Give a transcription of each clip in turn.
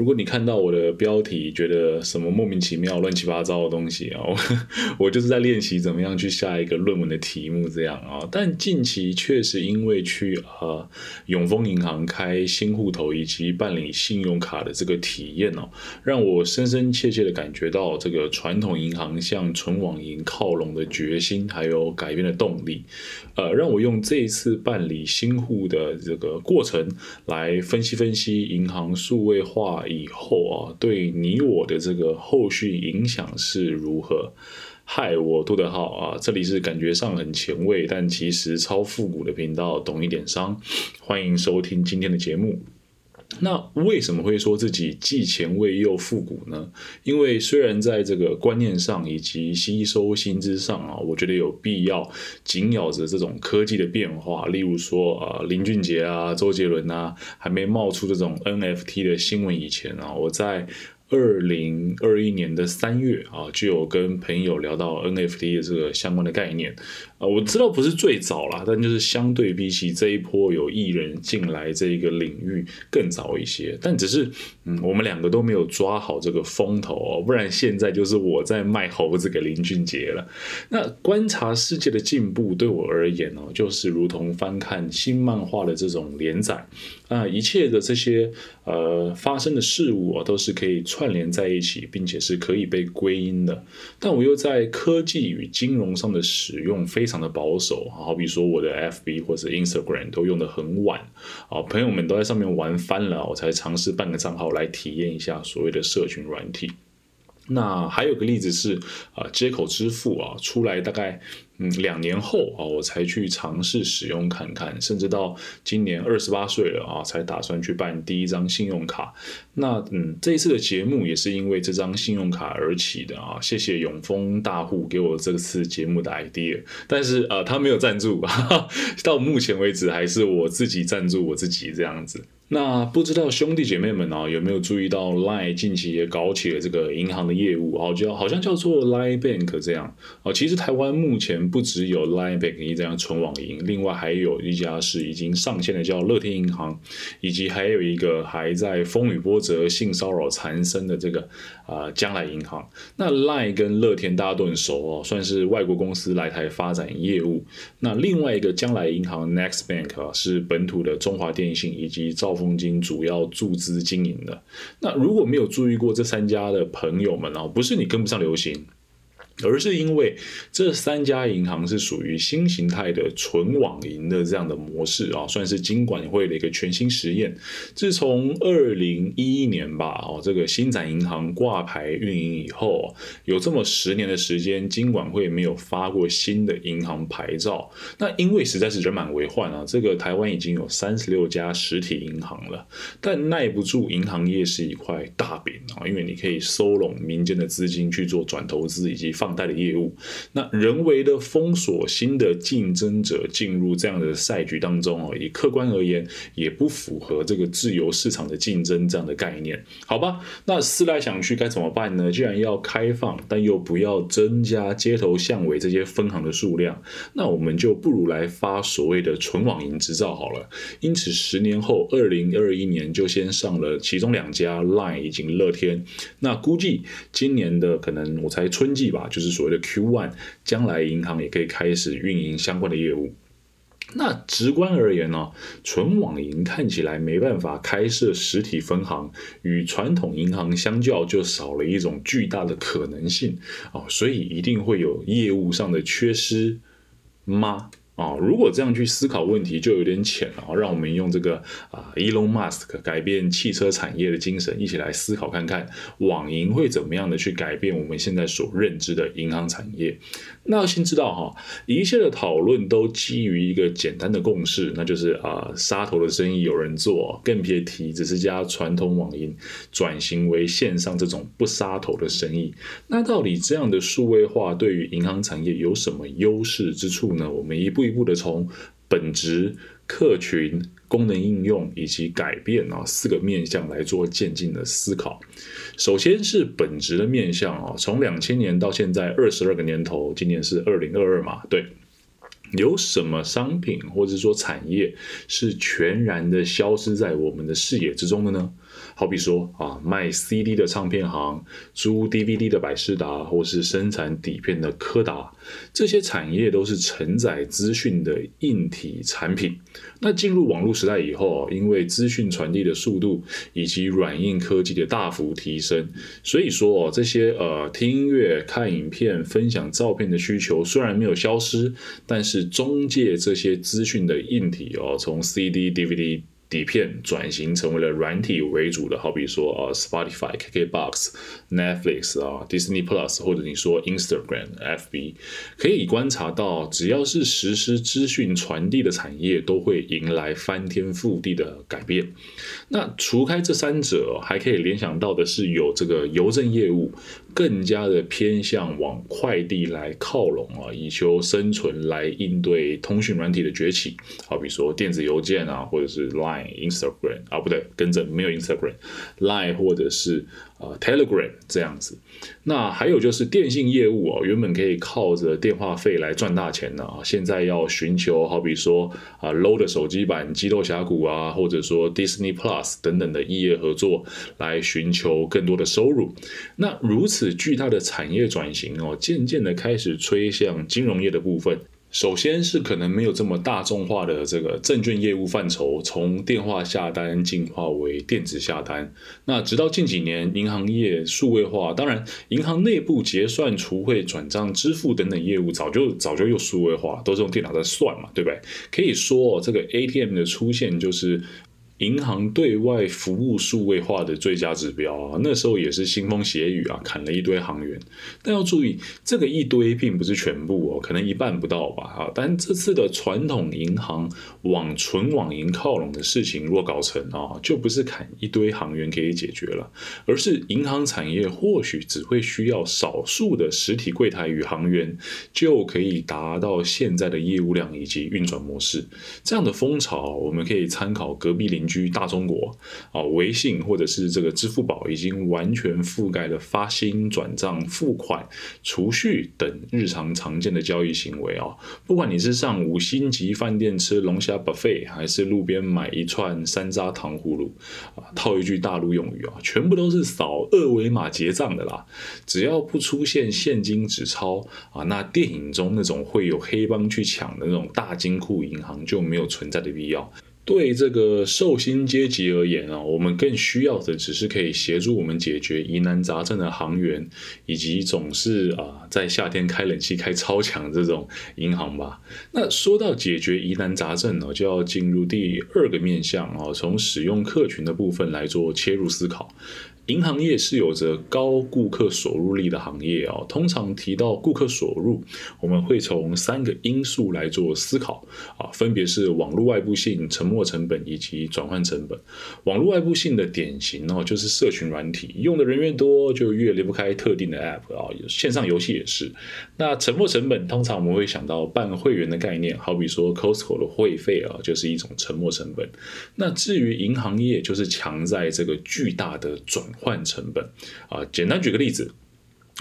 如果你看到我的标题，觉得什么莫名其妙、乱七八糟的东西啊，我 我就是在练习怎么样去下一个论文的题目这样啊。但近期确实因为去啊永丰银行开新户头以及办理信用卡的这个体验哦，让我深深切切的感觉到这个传统银行向纯网银靠拢的决心，还有改变的动力。呃，让我用这一次办理新户的这个过程来分析分析银行数位化。以后啊，对你我的这个后续影响是如何？嗨，我杜德浩啊，这里是感觉上很前卫，但其实超复古的频道，懂一点商，欢迎收听今天的节目。那为什么会说自己既前卫又复古呢？因为虽然在这个观念上以及吸收薪资上啊，我觉得有必要紧咬着这种科技的变化，例如说啊，林俊杰啊、周杰伦啊，还没冒出这种 NFT 的新闻以前啊，我在。二零二一年的三月啊，就有跟朋友聊到 NFT 的这个相关的概念。啊，我知道不是最早啦，但就是相对比起这一波有艺人进来这一个领域更早一些，但只是嗯，我们两个都没有抓好这个风头哦，不然现在就是我在卖猴子给林俊杰了。那观察世界的进步对我而言哦，就是如同翻看新漫画的这种连载。那，一切的这些呃发生的事物啊，都是可以。串联在一起，并且是可以被归因的，但我又在科技与金融上的使用非常的保守，好比说我的 FB 或者 Instagram 都用的很晚，啊，朋友们都在上面玩翻了，我才尝试办个账号来体验一下所谓的社群软体。那还有个例子是啊，接口支付啊，出来大概。嗯，两年后啊，我才去尝试使用看看，甚至到今年二十八岁了啊，才打算去办第一张信用卡。那嗯，这一次的节目也是因为这张信用卡而起的啊。谢谢永丰大户给我这次节目的 idea，但是呃，他没有赞助，到目前为止还是我自己赞助我自己这样子。那不知道兄弟姐妹们啊，有没有注意到 Line 近期也搞起了这个银行的业务哦，叫好像叫做 Line Bank 这样哦。其实台湾目前不只有 Line Bank 一家纯网银，另外还有一家是已经上线的叫乐天银行，以及还有一个还在风雨波折、性骚扰缠身的这个啊将来银行。那 Line 跟乐天大家都很熟哦，算是外国公司来台发展业务。那另外一个将来银行 Next Bank 啊，是本土的中华电信以及兆风金主要注资经营的。那如果没有注意过这三家的朋友们呢，不是你跟不上流行。而是因为这三家银行是属于新形态的纯网银的这样的模式啊，算是金管会的一个全新实验。自从二零一一年吧，哦，这个新展银行挂牌运营以后，有这么十年的时间，金管会没有发过新的银行牌照。那因为实在是人满为患啊，这个台湾已经有三十六家实体银行了，但耐不住银行业是一块大饼啊，因为你可以收拢民间的资金去做转投资以及放。贷的业务，那人为的封锁新的竞争者进入这样的赛局当中哦，以客观而言，也不符合这个自由市场的竞争这样的概念，好吧？那思来想去该怎么办呢？既然要开放，但又不要增加街头巷尾这些分行的数量，那我们就不如来发所谓的纯网银执照好了。因此，十年后，二零二一年就先上了其中两家 Line 以及乐天，那估计今年的可能我猜春季吧，就。是所谓的 Q one，将来银行也可以开始运营相关的业务。那直观而言呢，纯网银看起来没办法开设实体分行，与传统银行相较就少了一种巨大的可能性哦，所以一定会有业务上的缺失吗？啊，如果这样去思考问题，就有点浅了。让我们用这个啊，Elon Musk 改变汽车产业的精神，一起来思考看看，网银会怎么样的去改变我们现在所认知的银行产业。那要先知道哈，一切的讨论都基于一个简单的共识，那就是啊，杀头的生意有人做，更别提只是家传统网银转型为线上这种不杀头的生意。那到底这样的数位化对于银行产业有什么优势之处呢？我们一步一一步的从本质、客群、功能应用以及改变啊四个面向来做渐进的思考。首先是本质的面向啊，从两千年到现在二十二个年头，今年是二零二二嘛，对，有什么商品或者说产业是全然的消失在我们的视野之中的呢？好比说啊，卖 CD 的唱片行、租 DVD 的百事达，或是生产底片的柯达，这些产业都是承载资讯的硬体产品。那进入网络时代以后，因为资讯传递的速度以及软硬科技的大幅提升，所以说哦，这些呃听音乐、看影片、分享照片的需求虽然没有消失，但是中介这些资讯的硬体哦，从 CD、DVD。底片转型成为了软体为主的，好比说啊，Spotify、KKBox、Netflix 啊、Disney Plus，或者你说 Instagram、FB，可以观察到，只要是实施资讯传递的产业，都会迎来翻天覆地的改变。那除开这三者，还可以联想到的是，有这个邮政业务更加的偏向往快递来靠拢啊，以求生存，来应对通讯软体的崛起，好比说电子邮件啊，或者是 Line。Instagram 啊，不对，跟着没有 Instagram，Line 或者是呃 Telegram 这样子。那还有就是电信业务哦，原本可以靠着电话费来赚大钱的啊，现在要寻求好比说啊 low 的手机版《激斗峡谷》啊，或者说 Disney Plus 等等的异业合作来寻求更多的收入。那如此巨大的产业转型哦，渐渐的开始吹向金融业的部分。首先是可能没有这么大众化的这个证券业务范畴，从电话下单进化为电子下单。那直到近几年，银行业数位化，当然银行内部结算、除汇、转账、支付等等业务早就早就又数位化，都是用电脑在算嘛，对不对？可以说这个 ATM 的出现就是。银行对外服务数位化的最佳指标啊，那时候也是腥风血雨啊，砍了一堆行员。但要注意，这个一堆并不是全部哦，可能一半不到吧。啊，但这次的传统银行往纯网银靠拢的事情若搞成啊，就不是砍一堆行员可以解决了，而是银行产业或许只会需要少数的实体柜台与行员，就可以达到现在的业务量以及运转模式。这样的风潮，我们可以参考隔壁邻。居大中国啊，微信或者是这个支付宝已经完全覆盖了发薪、转账、付款、储蓄等日常常见的交易行为啊。不管你是上五星级饭店吃龙虾 buffet，还是路边买一串山楂糖葫芦啊，套一句大陆用语啊，全部都是扫二维码结账的啦。只要不出现现金纸钞啊，那电影中那种会有黑帮去抢的那种大金库银行就没有存在的必要。对这个寿星阶级而言啊，我们更需要的只是可以协助我们解决疑难杂症的行员，以及总是啊在夏天开冷气开超强这种银行吧。那说到解决疑难杂症呢，就要进入第二个面向啊，从使用客群的部分来做切入思考。银行业是有着高顾客锁入力的行业啊。通常提到顾客锁入，我们会从三个因素来做思考啊，分别是网络外部性、沉没成本以及转换成本。网络外部性的典型哦，就是社群软体，用的人越多，就越离不开特定的 App 啊。线上游戏也是。那沉没成本，通常我们会想到办会员的概念，好比说 Costco 的会费啊，就是一种沉没成本。那至于银行业，就是强在这个巨大的转。换成本啊，简单举个例子，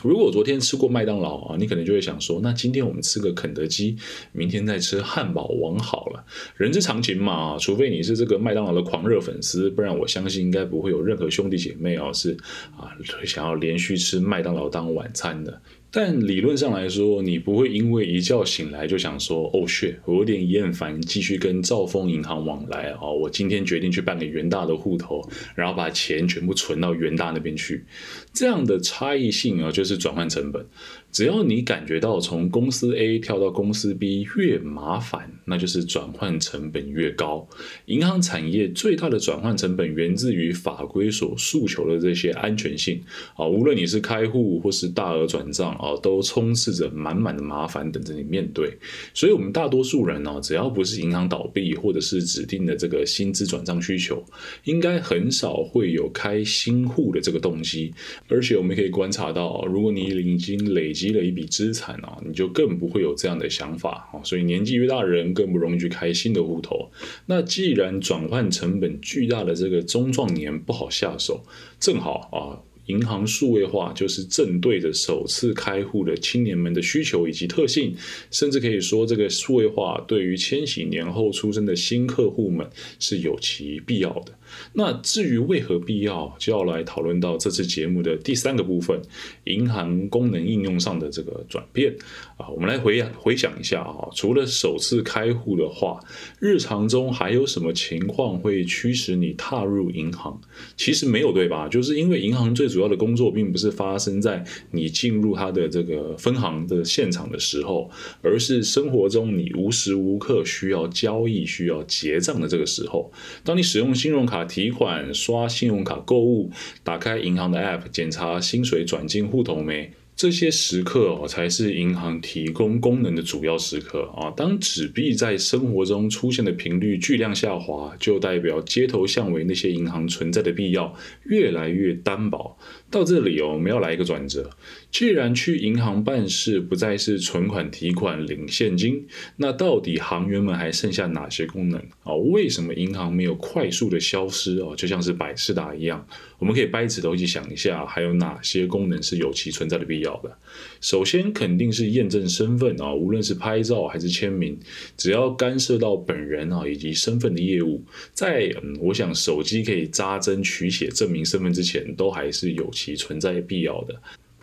如果昨天吃过麦当劳啊，你可能就会想说，那今天我们吃个肯德基，明天再吃汉堡王好了。人之常情嘛，除非你是这个麦当劳的狂热粉丝，不然我相信应该不会有任何兄弟姐妹啊是啊想要连续吃麦当劳当晚餐的。但理论上来说，你不会因为一觉醒来就想说，哦，shit，我有点厌烦继续跟兆丰银行往来啊，我今天决定去办个元大的户头，然后把钱全部存到元大那边去。这样的差异性啊，就是转换成本。只要你感觉到从公司 A 跳到公司 B 越麻烦，那就是转换成本越高。银行产业最大的转换成本源自于法规所诉求的这些安全性啊，无论你是开户或是大额转账啊，都充斥着满满的麻烦等着你面对。所以，我们大多数人呢，只要不是银行倒闭或者是指定的这个薪资转账需求，应该很少会有开新户的这个动机。而且，我们可以观察到，如果你已经累。积了一笔资产啊，你就更不会有这样的想法啊。所以年纪越大的人更不容易去开新的户头。那既然转换成本巨大的这个中壮年不好下手，正好啊。银行数位化就是正对着首次开户的青年们的需求以及特性，甚至可以说，这个数位化对于千禧年后出生的新客户们是有其必要的。那至于为何必要，就要来讨论到这次节目的第三个部分——银行功能应用上的这个转变啊。我们来回回想一下啊，除了首次开户的话，日常中还有什么情况会驱使你踏入银行？其实没有，对吧？就是因为银行最主主要的工作并不是发生在你进入他的这个分行的现场的时候，而是生活中你无时无刻需要交易、需要结账的这个时候。当你使用信用卡。提款、刷信用卡购物、打开银行的 App 检查薪水转进户头没？这些时刻哦，才是银行提供功能的主要时刻啊。当纸币在生活中出现的频率巨量下滑，就代表街头巷尾那些银行存在的必要越来越单薄。到这里哦，我们要来一个转折。既然去银行办事不再是存款、提款、领现金，那到底行员们还剩下哪些功能啊？为什么银行没有快速的消失哦？就像是百事达一样，我们可以掰指头一起想一下，还有哪些功能是有其存在的必要的？首先肯定是验证身份啊，无论是拍照还是签名，只要干涉到本人啊以及身份的业务，在嗯，我想手机可以扎针取血证明身份之前，都还是有其存在必要的。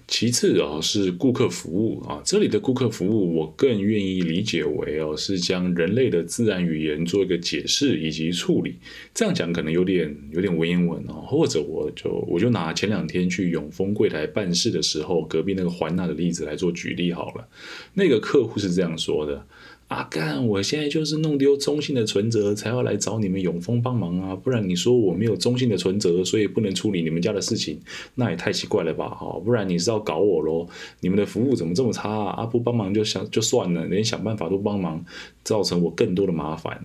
其次啊，是顾客服务啊，这里的顾客服务，我更愿意理解为哦，是将人类的自然语言做一个解释以及处理。这样讲可能有点有点文言文哦，或者我就我就拿前两天去永丰柜台办事的时候，隔壁那个环娜的例子来做举例好了。那个客户是这样说的。阿干，我现在就是弄丢中信的存折，才要来找你们永丰帮忙啊！不然你说我没有中信的存折，所以不能处理你们家的事情，那也太奇怪了吧？哈，不然你是要搞我喽？你们的服务怎么这么差啊？阿不帮忙就想就算了，连想办法都帮忙，造成我更多的麻烦。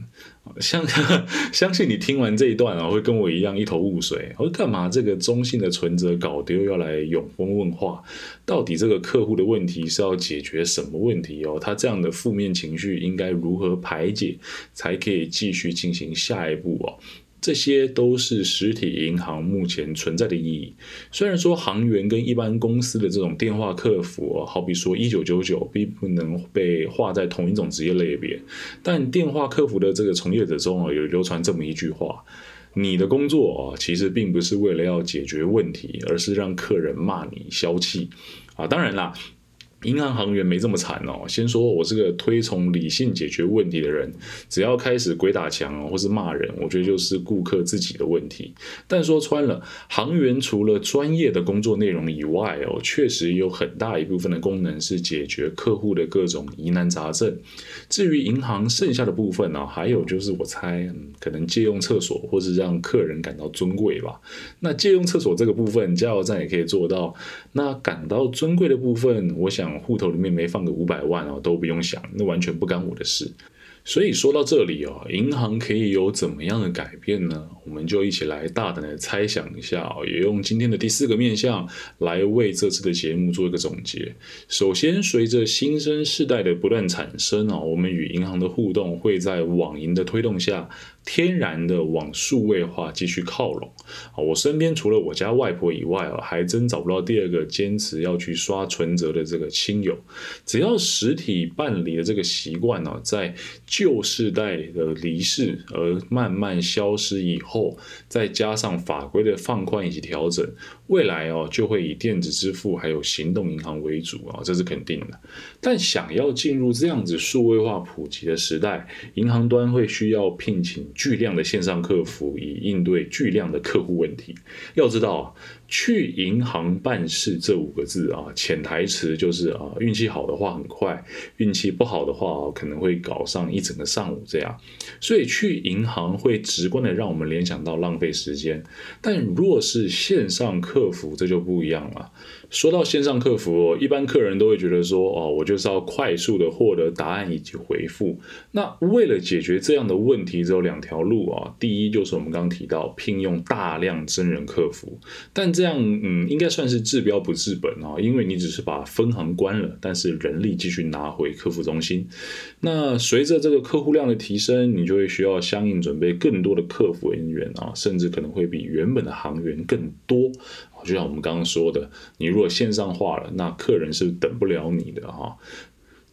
相 相信你听完这一段啊，会跟我一样一头雾水。我说干嘛这个中信的存折搞丢要来永丰问话？到底这个客户的问题是要解决什么问题哦？他这样的负面情绪应该如何排解，才可以继续进行下一步哦？这些都是实体银行目前存在的意义。虽然说行员跟一般公司的这种电话客服，好比说一九九九，并不能被划在同一种职业类别，但电话客服的这个从业者中啊，有流传这么一句话：你的工作啊，其实并不是为了要解决问题，而是让客人骂你消气啊。当然啦。银行行员没这么惨哦。先说我是个推崇理性解决问题的人，只要开始鬼打墙或是骂人，我觉得就是顾客自己的问题。但说穿了，行员除了专业的工作内容以外哦，确实有很大一部分的功能是解决客户的各种疑难杂症。至于银行剩下的部分呢，还有就是我猜可能借用厕所或是让客人感到尊贵吧。那借用厕所这个部分，加油站也可以做到。那感到尊贵的部分，我想。户头里面没放个五百万哦，都不用想，那完全不干我的事。所以说到这里哦，银行可以有怎么样的改变呢？我们就一起来大胆的猜想一下哦，也用今天的第四个面向来为这次的节目做一个总结。首先，随着新生世代的不断产生哦，我们与银行的互动会在网银的推动下。天然的往数位化继续靠拢啊！我身边除了我家外婆以外啊，还真找不到第二个坚持要去刷存折的这个亲友。只要实体办理的这个习惯呢，在旧世代的离世而慢慢消失以后，后再加上法规的放宽以及调整。未来哦，就会以电子支付还有行动银行为主啊，这是肯定的。但想要进入这样子数位化普及的时代，银行端会需要聘请巨量的线上客服，以应对巨量的客户问题。要知道啊。去银行办事这五个字啊，潜台词就是啊，运气好的话很快，运气不好的话可能会搞上一整个上午这样。所以去银行会直观的让我们联想到浪费时间。但若是线上客服，这就不一样了。说到线上客服，一般客人都会觉得说，哦，我就是要快速的获得答案以及回复。那为了解决这样的问题，只有两条路啊。第一就是我们刚刚提到聘用大量真人客服，但这样嗯应该算是治标不治本啊，因为你只是把分行关了，但是人力继续拿回客服中心。那随着这个客户量的提升，你就会需要相应准备更多的客服员啊，甚至可能会比原本的行员更多。就像我们刚刚说的，你如果线上化了，那客人是等不了你的哈。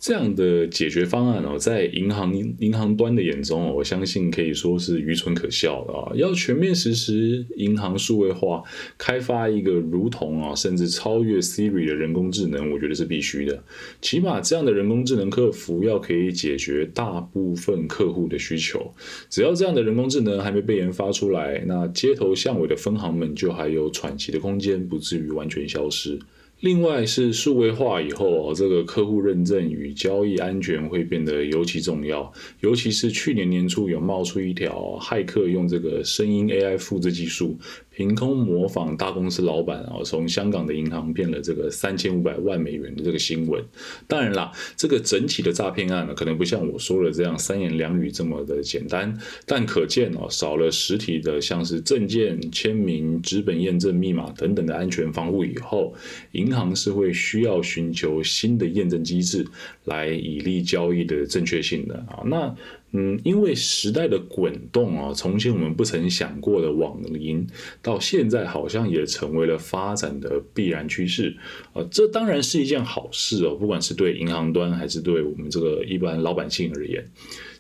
这样的解决方案哦，在银行银行端的眼中哦，我相信可以说是愚蠢可笑的啊！要全面实施银行数位化，开发一个如同啊，甚至超越 Siri 的人工智能，我觉得是必须的。起码这样的人工智能客服要可以解决大部分客户的需求。只要这样的人工智能还没被研发出来，那街头巷尾的分行们就还有喘息的空间，不至于完全消失。另外是数位化以后，这个客户认证与交易安全会变得尤其重要。尤其是去年年初有冒出一条骇客用这个声音 AI 复制技术。凭空模仿大公司老板啊，从香港的银行骗了这个三千五百万美元的这个新闻。当然啦，这个整体的诈骗案呢，可能不像我说的这样三言两语这么的简单。但可见哦，少了实体的像是证件、签名、纸本验证密码等等的安全防护以后，银行是会需要寻求新的验证机制来以利交易的正确性的啊。那。嗯，因为时代的滚动啊，从前我们不曾想过的网银，到现在好像也成为了发展的必然趋势啊。这当然是一件好事哦，不管是对银行端还是对我们这个一般老百姓而言，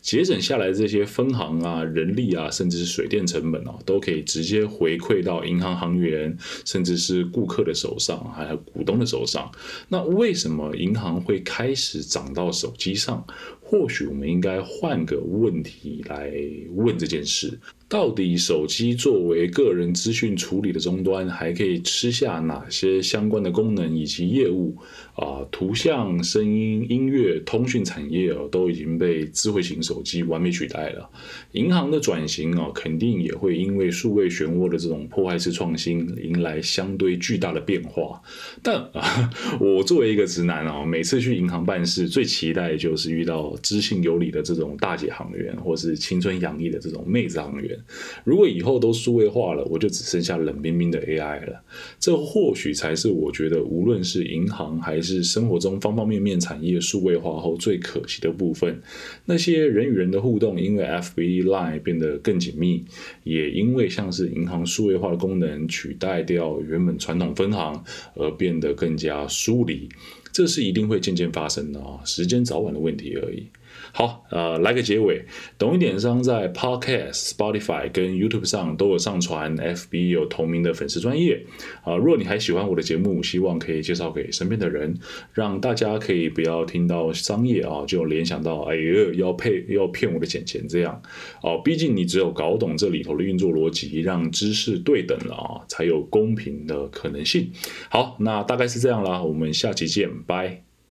节省下来这些分行啊、人力啊，甚至是水电成本哦，都可以直接回馈到银行行员，甚至是顾客的手上，还有股东的手上。那为什么银行会开始涨到手机上？或许我们应该换个问题来问这件事。到底手机作为个人资讯处理的终端，还可以吃下哪些相关的功能以及业务？啊，图像、声音、音乐、通讯产业哦，都已经被智慧型手机完美取代了。银行的转型哦，肯定也会因为数位漩涡的这种破坏式创新，迎来相对巨大的变化。但啊，我作为一个直男啊，每次去银行办事，最期待就是遇到知性有礼的这种大姐行员，或是青春洋溢的这种妹子行员。如果以后都数位化了，我就只剩下冷冰冰的 AI 了。这或许才是我觉得，无论是银行还是是生活中方方面面产业数位化后最可惜的部分。那些人与人的互动，因为 FB Line 变得更紧密，也因为像是银行数位化的功能取代掉原本传统分行，而变得更加疏离。这是一定会渐渐发生的啊，时间早晚的问题而已。好，呃，来个结尾。懂一点商在 Podcast、Spotify 跟 YouTube 上都有上传，FB 有同名的粉丝专业。啊，如果你还喜欢我的节目，希望可以介绍给身边的人，让大家可以不要听到商业啊，就联想到哎呦要配要骗我的钱钱这样。哦，毕竟你只有搞懂这里头的运作逻辑，让知识对等了啊，才有公平的可能性。好，那大概是这样啦，我们下期见，拜。